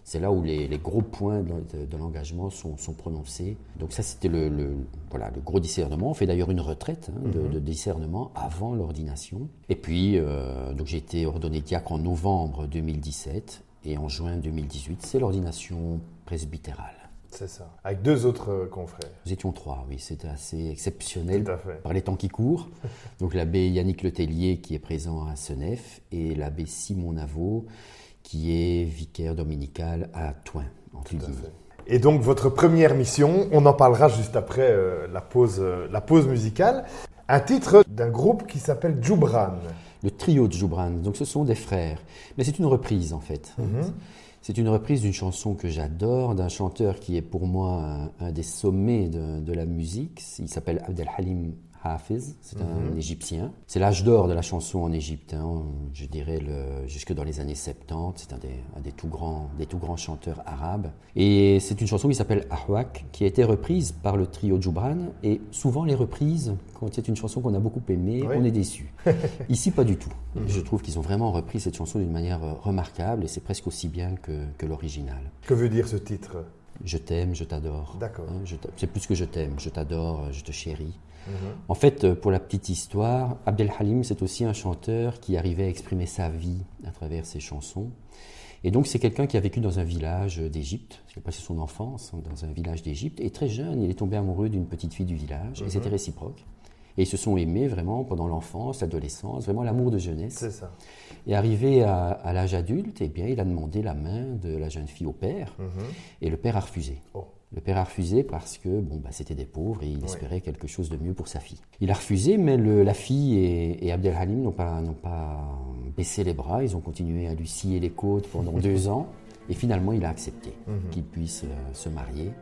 C'est là où les, gros points de, l'engagement sont, prononcés. Donc ça, c'était le, voilà, le gros discernement. On fait d'ailleurs une retraite hein, mhm. de, discernement avant l'ordination. Et puis, euh, donc j'ai été ordonné diacre en novembre 2017 et en juin 2018, c'est l'ordination presbytérale. C'est ça. Avec deux autres euh, confrères. Nous étions trois, oui. C'était assez exceptionnel par les temps qui courent. Donc l'abbé Yannick Letellier qui est présent à Senef et l'abbé Simon Navot qui est vicaire dominical à Toin, en Et donc votre première mission, on en parlera juste après euh, la, pause, euh, la pause musicale. Un titre d'un groupe qui s'appelle Djoubran. Le trio de Djoubran. Donc ce sont des frères. Mais c'est une reprise en fait. Mhm. C'est une reprise d'une chanson que j'adore, d'un chanteur qui est pour moi un, des sommets de, de, la musique. Il s'appelle Abdelhalim Hafiz, c'est un mhm. Égyptien. C'est l'âge d'or de la chanson en Égypte, hein. je dirais le, jusque dans les années 70. C'est un des, un des, tout grands, des tout grands chanteurs arabes. Et c'est une chanson qui s'appelle Ahwak, qui a été reprise par le trio Djoubran. Et souvent, les reprises, quand c'est une chanson qu'on a beaucoup aimée, on est déçu. Ici, pas du tout. Mhm. Je trouve qu'ils ont vraiment repris cette chanson d'une manière euh, remarquable et c'est presque aussi bien que, que l'original. Que veut dire ce titre? Je t'aime, je t'adore. D'accord. Hein, c'est plus que je t'aime, je t'adore, je te chéris. En fait, euh, pour la petite histoire, Abdel Halim, c'est aussi un chanteur qui arrivait à exprimer sa vie à travers ses chansons. Et donc, c'est quelqu'un qui a vécu dans un village d'Égypte, qui a passé son enfance dans un village d'Égypte. Et très jeune, il est tombé amoureux d'une petite fille du village, et c'était mhm. réciproque. Et ils se sont aimés vraiment pendant l'enfance, l'adolescence, vraiment l'amour de jeunesse. C'est ça. Et arrivé à, l'âge adulte, eh bien, il a demandé la main de la jeune fille au père, mhm. et le père a refusé. Oh. Le père a refusé parce que bon, bah, c'était des pauvres et il espérait quelque chose de mieux pour sa fille. Il a refusé, mais la fille et, et Abdelhalim n'ont pas, pas baissé les bras. Ils ont continué à lui scier les côtes pendant deux ans. Et finalement, il a accepté mhm. qu'il puisse euh, se marier.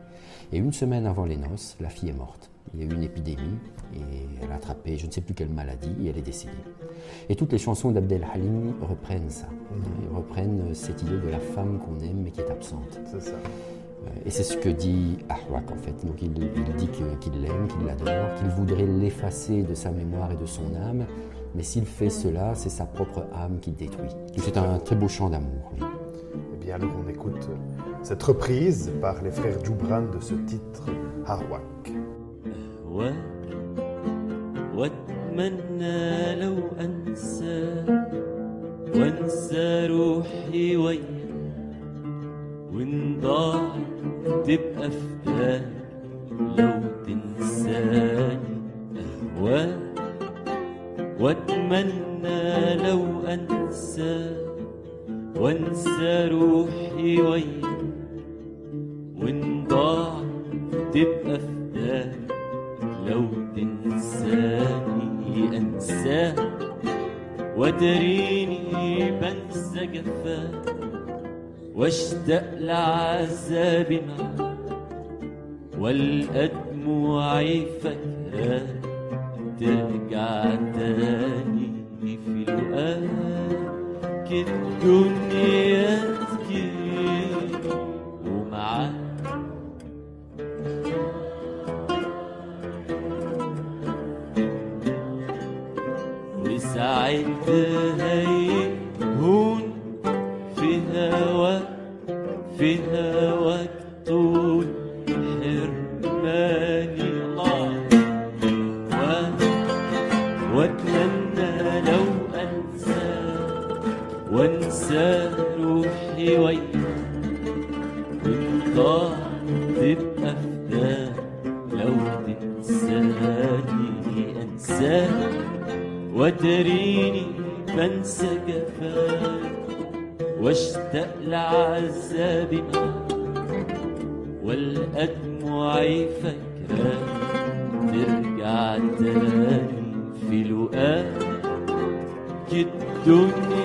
Et une semaine avant les noces, la fille est morte. Il y a eu une épidémie et elle a attrapé je ne sais plus quelle maladie et elle est décédée. Et toutes les chansons d'Abdel Halim reprennent ça. Mhm. Ils reprennent cette idée de la femme qu'on aime mais qui est absente. C'est ça. Et c'est ce que dit Ahwak en fait. Donc il, dit qu'il l'aime, qu'il l'adore, qu'il voudrait l'effacer de sa mémoire et de son âme, mais s'il fait cela, c'est sa propre âme qu'il détruit. C'est un très beau chant d'amour. Eh bien alors on écoute cette reprise par les frères Djoubran de ce titre Ahwak. وإن ضاع تبقى في لو تنساني أهواك. وأتمنى لو أنسى وأنسى روحي وياك وإن ضاع تبقى في لو تنساني أنساك. وتريني بنسى جفاك. واشتاق لعذاب معك والقى دموعي ترجع تاني في لقاك الدنيا. وتريني بنسى جفاك واشتاق لعذابي معاك والقى دموعي فاكراك ترجع تاني في لقاك الدنيا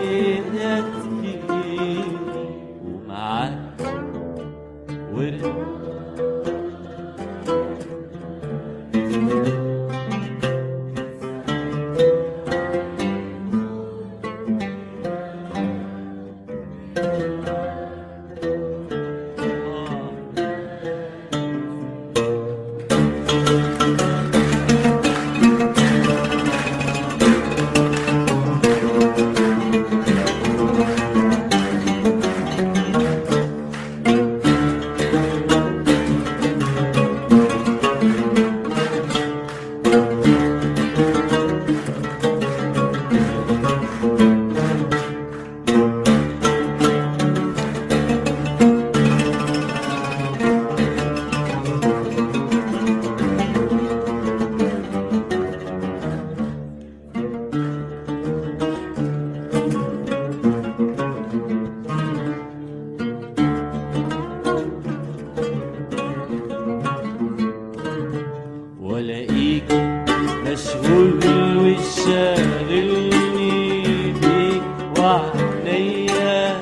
وعليا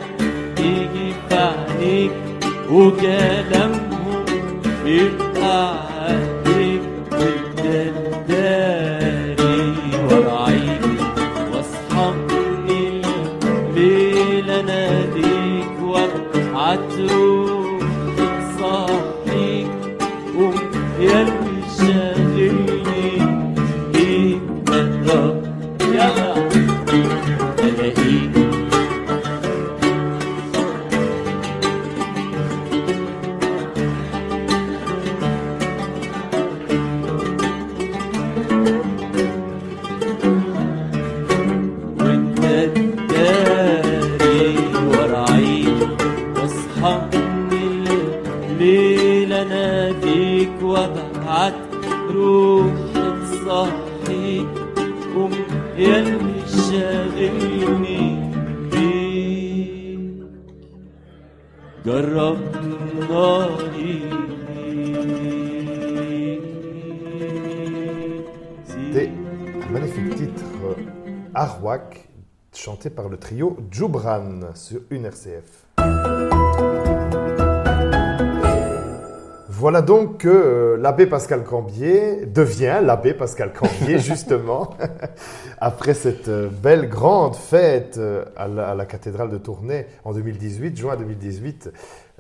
يجي في عينيك وكلامهم يبقى chanté par le trio Djoubran sur une RCF. Voilà donc que euh, l'abbé Pascal Cambier devient l'abbé Pascal Cambier, justement, après cette euh, belle grande fête euh, à la, à la cathédrale de Tournai en 2018, juin 2018,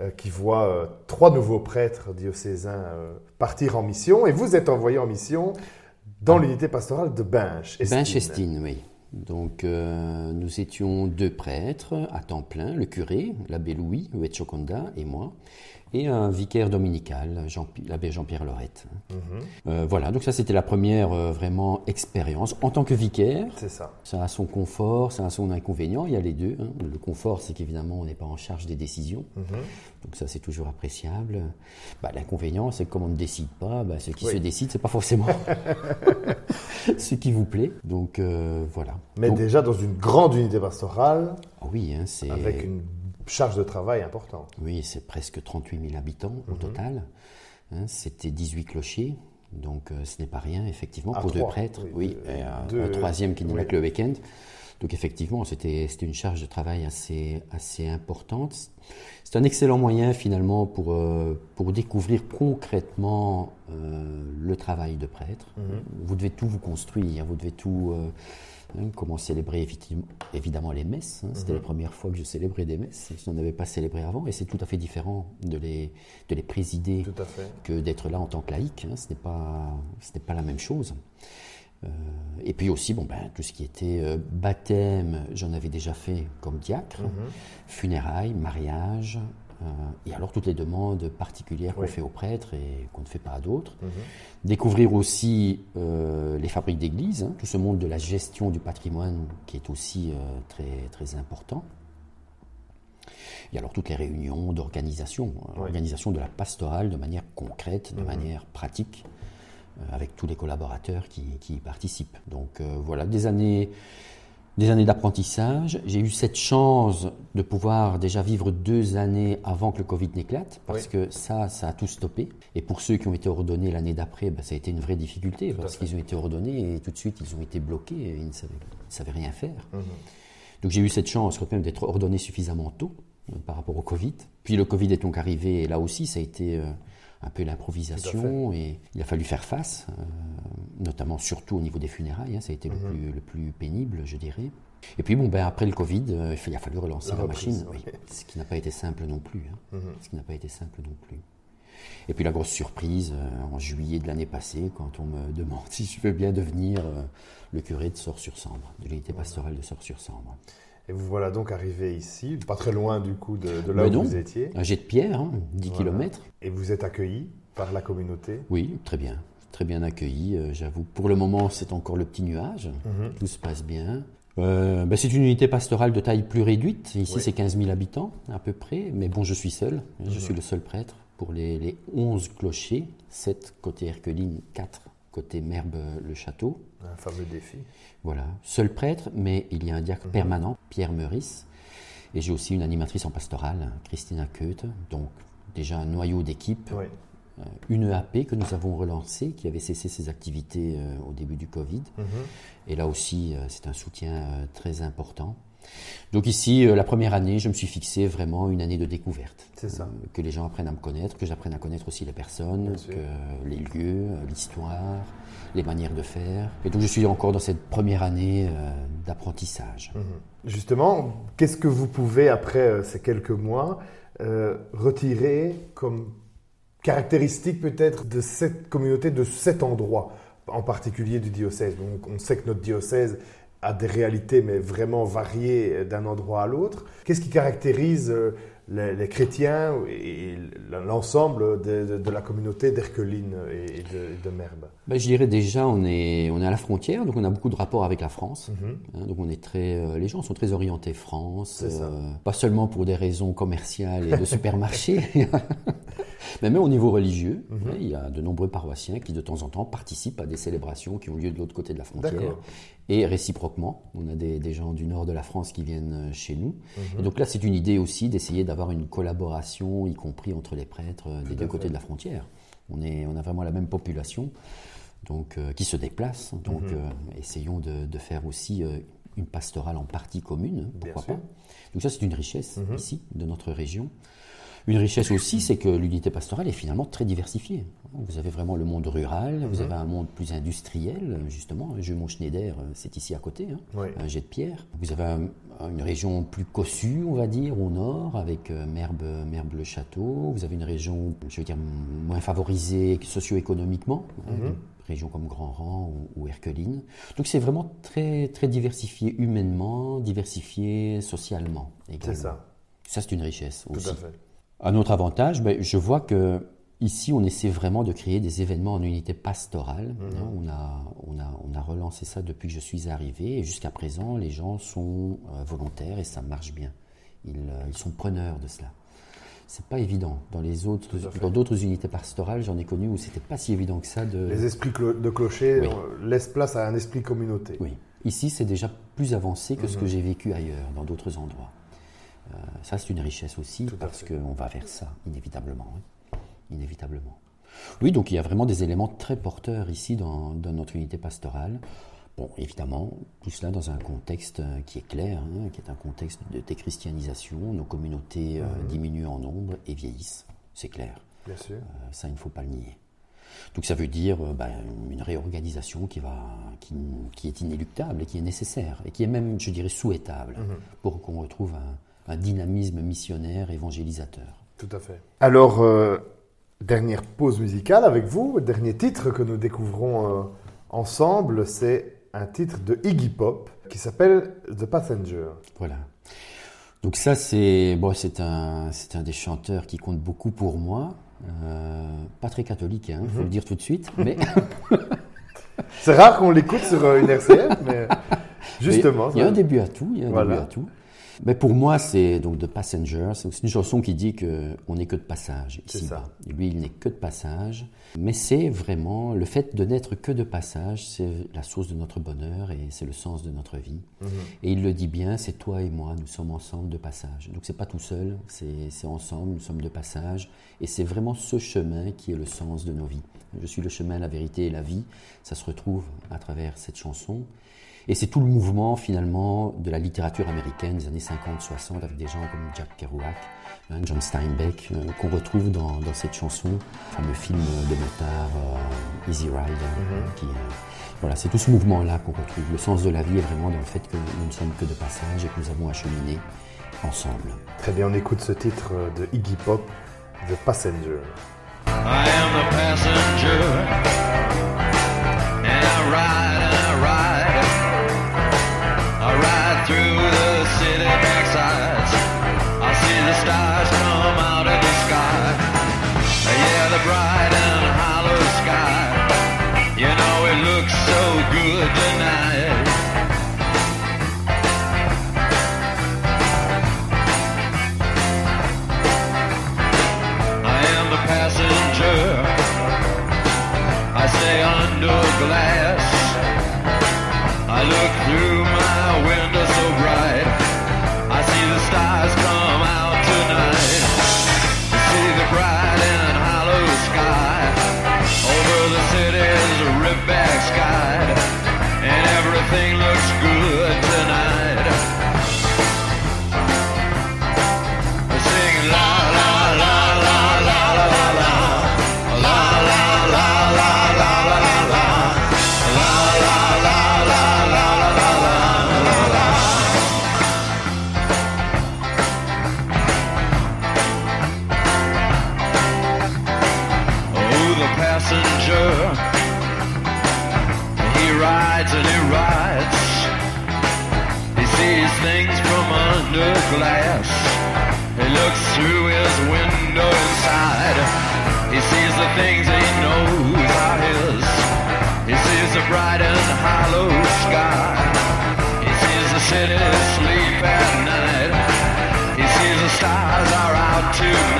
euh, qui voit trois nouveaux prêtres diocésains partir en mission. Et vous êtes envoyé en mission dans l'unité pastorale de Binche. Estine. Binchestine, oui. Donc, euh, nous étions deux prêtres à temps plein, le curé, l'abbé Louis Huetchokonda et moi, et un vicaire dominical, Jean- l'abbé Jean-Pierre Lorette. Euh, voilà, donc ça c'était la première euh, vraiment expérience. En tant que vicaire, C'est ça. ça a son confort, ça a son inconvénient, il y a les deux. hein. Le confort, c'est qu'évidemment, on n'est pas en charge des décisions, donc ça c'est toujours appréciable. Bah, L'inconvénient, c'est que comme on ne décide pas, bah, ce qui Oui. se décide, c'est pas forcément ce qui vous plaît. Donc euh, voilà. Mais Donc, déjà dans une grande unité pastorale, ah oui, hein, c'est avec une charge de travail importante. oui, c'est presque 38 000 habitants au Mhm. total. Hein, C'était 18 clochers. Donc euh, ce n'est pas rien, effectivement, À pour deux prêtres. oui, et un, deux- un troisième qui n'est là oui. que le week-end. Donc effectivement, c'était une charge de travail assez, assez importante. C'est un excellent moyen finalement pour, euh, pour découvrir concrètement euh, le travail de prêtre. Mhm. Vous devez tout vous construire, vous devez tout... hein, comment célébrer évidemment les messes. hein. Mhm. C'était la première fois que je célébrais des messes. Je n'en avais pas célébré avant et c'est tout à fait différent de les, de les présider Tout à fait. que d'être là en tant que laïque. hein. Ce n'est pas, pas la même chose. Euh, et puis aussi, bon, ben, tout ce qui était euh, baptême, j'en avais déjà fait comme diacre, Mhm. funérailles, mariage, et alors toutes les demandes particulières qu'on Oui. fait aux prêtres et qu'on ne fait pas à d'autres. Mhm. Découvrir aussi euh, les fabriques d'église, hein, tout ce monde de la gestion du patrimoine qui est aussi euh, très, très important. Et alors toutes les réunions d'organisation, euh, Oui. organisation de la pastorale de manière concrète, de Mhm. manière pratique. avec tous les collaborateurs qui, qui y participent. Donc voilà, des années des années d'apprentissage. J'ai eu cette chance de pouvoir déjà vivre deux années avant que le Covid n'éclate, parce que ça, ça a tout stoppé. Et pour ceux qui ont été ordonnés l'année d'après, ben, ça a été une vraie difficulté, parce qu'ils ont été ordonnés et tout de suite, ils ont été bloqués et ils ne savaient, rien faire. Mhm. Donc j'ai eu cette chance quand même d'être ordonné suffisamment tôt euh, par rapport au Covid. Puis le Covid est donc arrivé, et là aussi, ça a été... Un peu l'improvisation et il a fallu faire face, euh, notamment surtout au niveau des funérailles, hein, ça a été le, mhm. plus, le, plus, pénible, je dirais. Et puis bon, ben, après le Covid, euh, il a fallu relancer la, machine, ce qui n'a pas été simple non plus. Hein. Mhm. Ce qui n'a pas été simple non plus. Et puis la grosse surprise, euh, en juillet de l'année passée, quand on me demande si je veux bien devenir le curé de Sors-sur-Sambre, de l'unité pastorale de Sors-sur-Sambre. Et vous voilà donc arrivé ici, pas très loin du coup de, là où vous étiez. Un jet de pierre, 10 hein, km. Et vous êtes accueilli par la communauté Oui, très bien. Très bien accueilli, euh, j'avoue. Pour le moment, c'est encore le petit nuage. Mhm. Tout se passe bien. Euh, ben, c'est une unité pastorale de taille plus réduite. Ici, c'est 15 000 habitants à peu près. Mais bon, je suis seul. Je mhm. suis le seul prêtre pour les, les 11 clochers, 7 côté Herculine, 4 côté Merbe-le-Château. Un fameux défi. Voilà, seul prêtre, mais il y a un diacre mhm. permanent, Pierre Meurice. Et j'ai aussi une animatrice en pastorale, Christina Keute. Donc déjà un noyau d'équipe. Euh, une EAP que nous avons relancée, qui avait cessé ses activités euh, au début du Covid. Mhm. Et là aussi, euh, c'est un soutien très important. Donc ici, la première année, je me suis fixé vraiment une année de découverte. C'est ça. que les gens apprennent à me connaître, que j'apprenne à connaître aussi les personnes, que les lieux, l'histoire, les manières de faire. Et donc je suis encore dans cette première année euh, d'apprentissage. Mhm. Justement, qu'est-ce que vous pouvez, après euh, ces quelques mois, euh, retirer comme caractéristique peut-être de cette communauté, de cet endroit, en particulier du diocèse? Donc, On sait que notre diocèse a des réalités, mais vraiment variées d'un endroit à l'autre. Qu'est-ce qui caractérise les, chrétiens et l'ensemble de, la communauté d'Herculine et de, Merbe? Ben, Je dirais déjà, on est, on est à la frontière, donc on a beaucoup de rapports avec la France. Mhm. Hein, donc on est très, euh, les gens sont très orientés France, euh, pas seulement pour des raisons commerciales et de supermarché, mais même au niveau religieux. Mhm. Hein, il y a de nombreux paroissiens qui de temps en temps participent à des célébrations qui ont lieu de l'autre côté de la frontière. Et réciproquement, on a des, gens du nord de la France qui viennent euh, chez nous. Mhm. Et donc là, c'est une idée aussi d'essayer d'avoir une collaboration, y compris entre les prêtres euh, des deux côtés de la frontière. On, est, on a vraiment la même population donc, euh, qui se déplace. Donc mhm. essayons de, faire aussi une pastorale en partie commune, pourquoi pas. Donc ça, c'est une richesse mhm. ici, de notre région. Une richesse aussi, c'est que l'unité pastorale est finalement très diversifiée. Vous avez vraiment le monde rural, vous mhm. avez un monde plus industriel, justement. Jumeau Schneider, c'est ici à côté, hein, un jet de pierre. Vous avez une région plus cossue, on va dire, au nord, avec euh, Merbe, Merbe le Château. Vous avez une région, je veux dire, moins favorisée socio-économiquement. Hein, mhm. régions comme Grand Rang ou, Herculine. Donc c'est vraiment très, très diversifié humainement, diversifié socialement. C'est ça. Ça, c'est une richesse aussi. Tout à fait. Un autre avantage, ben, je vois que ici, on essaie vraiment de créer des événements en unité pastorale. Mhm. Hein, on, a, on, a, on, a, relancé ça depuis que je suis arrivé et jusqu'à présent, les gens sont euh, volontaires et ça marche bien. Ils, euh, ils sont preneurs de cela. C'est pas évident. Dans les autres, dans d'autres unités pastorales, j'en ai connu où c'était pas si évident que ça de. Les esprits de clocher euh, laissent place à un esprit communauté. Oui. Ici, c'est déjà plus avancé que ce que mhm. j'ai vécu ailleurs, dans d'autres endroits. Euh, ça, c'est une richesse aussi parce qu'on va vers ça, inévitablement. Inévitablement. Oui, donc il y a vraiment des éléments très porteurs ici dans, notre unité pastorale. Bon, évidemment, tout cela dans un contexte euh, qui est clair, hein, qui est un contexte de déchristianisation. Nos communautés euh, mhm. diminuent en nombre et vieillissent, c'est clair. Bien sûr. ça, il ne faut pas le nier. Donc ça veut dire ben, une réorganisation qui, va, qui, est inéluctable et qui est nécessaire, et qui est même, je dirais, souhaitable, mhm. pour qu'on retrouve un, un dynamisme missionnaire, évangélisateur. Tout à fait. Alors, euh, dernière pause musicale avec vous, dernier titre que nous découvrons euh, ensemble, c'est un titre de Iggy Pop qui s'appelle The Passenger. Voilà. Donc ça, c'est bon, c'est un, c'est un des chanteurs qui compte beaucoup pour moi. Euh, pas très catholique, il hein, faut mhm. le dire tout de suite, mais... c'est rare qu'on l'écoute sur une RCF, mais justement... Il y a un début à tout, il y a un début à tout. Mais pour moi, c'est donc The Passenger. C'est une chanson qui dit qu'on n'est que de passage ici-bas. Lui, il n'est que de passage. Mais c'est vraiment le fait de n'être que de passage, c'est la source de notre bonheur et c'est le sens de notre vie. Mhm. Et il le dit bien, c'est toi et moi, nous sommes ensemble de passage. Donc c'est pas tout seul, c'est ensemble, nous sommes de passage. Et c'est vraiment ce chemin qui est le sens de nos vies. Je suis le chemin, la vérité et la vie. Ça se retrouve à travers cette chanson. Et c'est tout le mouvement finalement de la littérature américaine des années 50-60 avec des gens comme Jack Kerouac, hein, John Steinbeck, euh, qu'on retrouve dans, cette chanson, le fameux film de motard euh, Easy Rider. Mm-hmm. qui, euh, voilà, c'est tout ce mouvement-là qu'on retrouve. Le sens de la vie est vraiment dans le fait que nous ne sommes que de passage et que nous avons acheminé ensemble. Très bien, on écoute ce titre de Iggy Pop, The Passenger. I am the passenger, and I ride, and I ride, city sleep at night. He sees the stars are out tonight.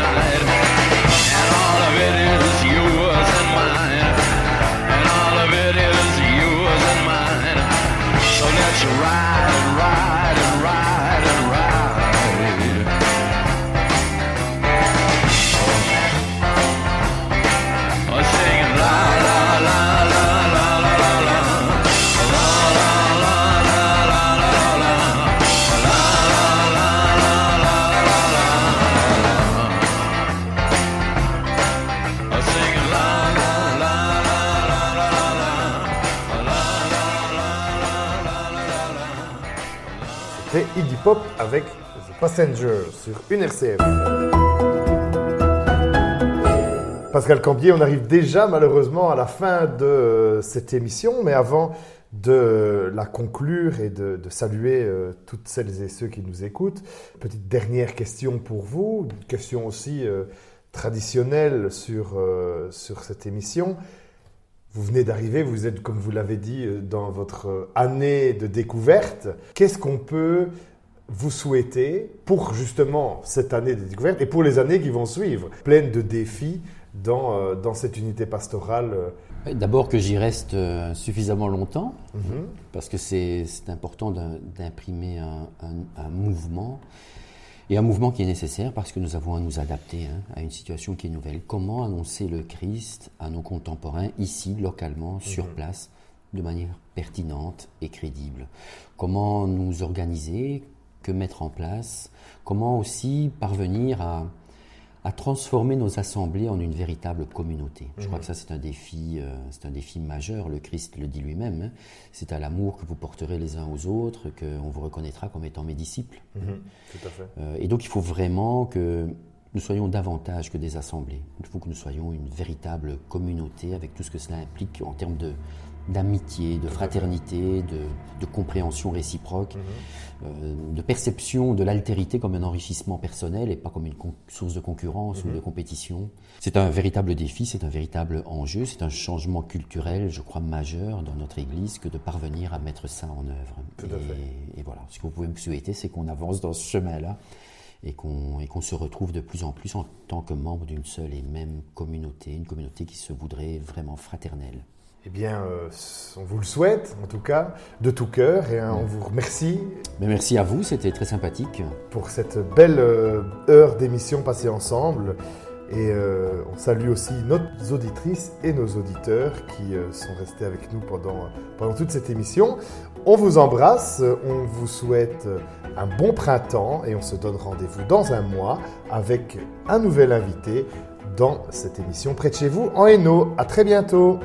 Pop avec The Passenger sur une. Pascal Cambier, on arrive déjà malheureusement à la fin de cette émission, mais avant de la conclure et de, saluer euh, toutes celles et ceux qui nous écoutent, petite dernière question pour vous, une question aussi euh, traditionnelle sur, euh, sur cette émission. Vous venez d'arriver, vous êtes, comme vous l'avez dit, euh, dans votre euh, année de découverte. Qu'est-ce qu'on peut vous souhaiter pour justement cette année de découverte et pour les années qui vont suivre, pleines de défis dans, euh, dans cette unité pastorale D'abord que j'y reste suffisamment longtemps, mhm. parce que c'est important d'imprimer un, un, mouvement et un mouvement qui est nécessaire parce que nous avons à nous adapter hein, à une situation qui est nouvelle. Comment annoncer le Christ à nos contemporains ici, localement, sur mhm. place, de manière pertinente et crédible? Comment nous organiser? Que mettre en place Comment aussi parvenir à à transformer nos assemblées en une véritable communauté. Je crois mhm. que ça, c'est un défi, euh, c'est un défi majeur. Le Christ le dit lui-même. Hein. C'est à l'amour que vous porterez les uns aux autres qu'on vous reconnaîtra comme étant mes disciples. Mhm. Tout à fait. Euh, et donc, il faut vraiment que nous soyons davantage que des assemblées. Il faut que nous soyons une véritable communauté avec tout ce que cela implique en termes de, d'amitié, de fraternité, de, compréhension réciproque, mhm. euh, de perception de l'altérité comme un enrichissement personnel et pas comme une source de concurrence ou mhm. de compétition. C'est un véritable défi, c'est un véritable enjeu, c'est un changement culturel, je crois, majeur dans notre Église que de parvenir à mettre ça en œuvre. Tout à fait. et, voilà, ce que vous pouvez me souhaiter, c'est qu'on avance dans ce chemin-là et qu'on se retrouve de plus en plus en tant que membre d'une seule et même communauté, une communauté qui se voudrait vraiment fraternelle. Eh bien, euh, on vous le souhaite, en tout cas, de tout cœur, et hein, on vous remercie. Mais merci à vous, c'était très sympathique. Pour cette belle euh, heure d'émission passée ensemble. Et euh, on salue aussi nos auditrices et nos auditeurs qui sont restés avec nous pendant, pendant toute cette émission. On vous embrasse, on vous souhaite un bon printemps et on se donne rendez-vous dans un mois avec un nouvel invité dans cette émission près de chez vous en Hainaut. À très bientôt.